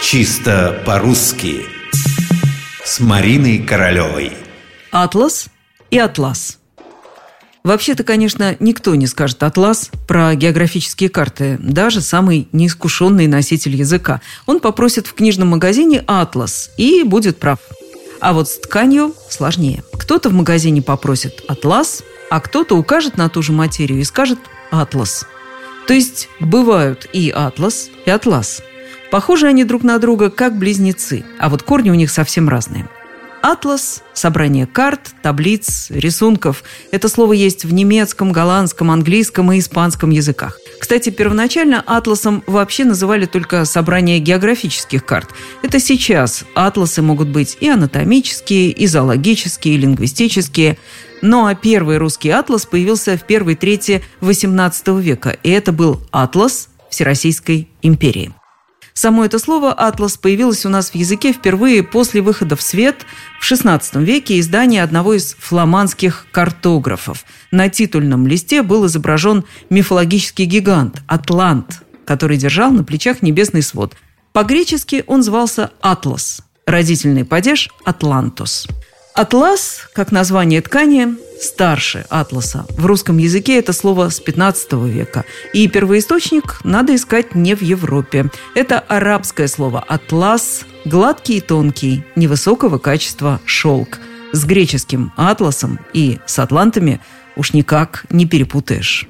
Чисто по-русски С Мариной Королевой Атлас и атлас. Вообще-то, конечно, никто не скажет «атлас» про географические карты, даже самый неискушенный носитель языка. Он попросит в книжном магазине «атлас» и будет прав. А вот с тканью сложнее. Кто-то в магазине попросит «атлас», а кто-то укажет на ту же материю и скажет «атлас». То есть бывают и атлас, и атлас. Похожи они друг на друга как близнецы, а вот корни у них совсем разные. Атлас – собрание карт, таблиц, рисунков. Это слово есть в немецком, голландском, английском и испанском языках. Кстати, первоначально атласом вообще называли только собрание географических карт. Это сейчас атласы могут быть и анатомические, и зоологические, и лингвистические. Ну а первый русский атлас появился в первой трети XVIII века, и это был атлас Всероссийской империи. Само это слово «атлас» появилось у нас в языке впервые после выхода в свет в XVI веке издания одного из фламандских картографов. На титульном листе был изображен мифологический гигант – Атлант, который держал на плечах небесный свод. По-гречески он звался «Атлас», родительный падеж – «Атлантус». Атлас, как название ткани, старше атласа. В русском языке это слово с 15 века. И первоисточник надо искать не в Европе. Это арабское слово «атлас», гладкий и тонкий, невысокого качества шелк. С греческим атласом и с атлантами уж никак не перепутаешь.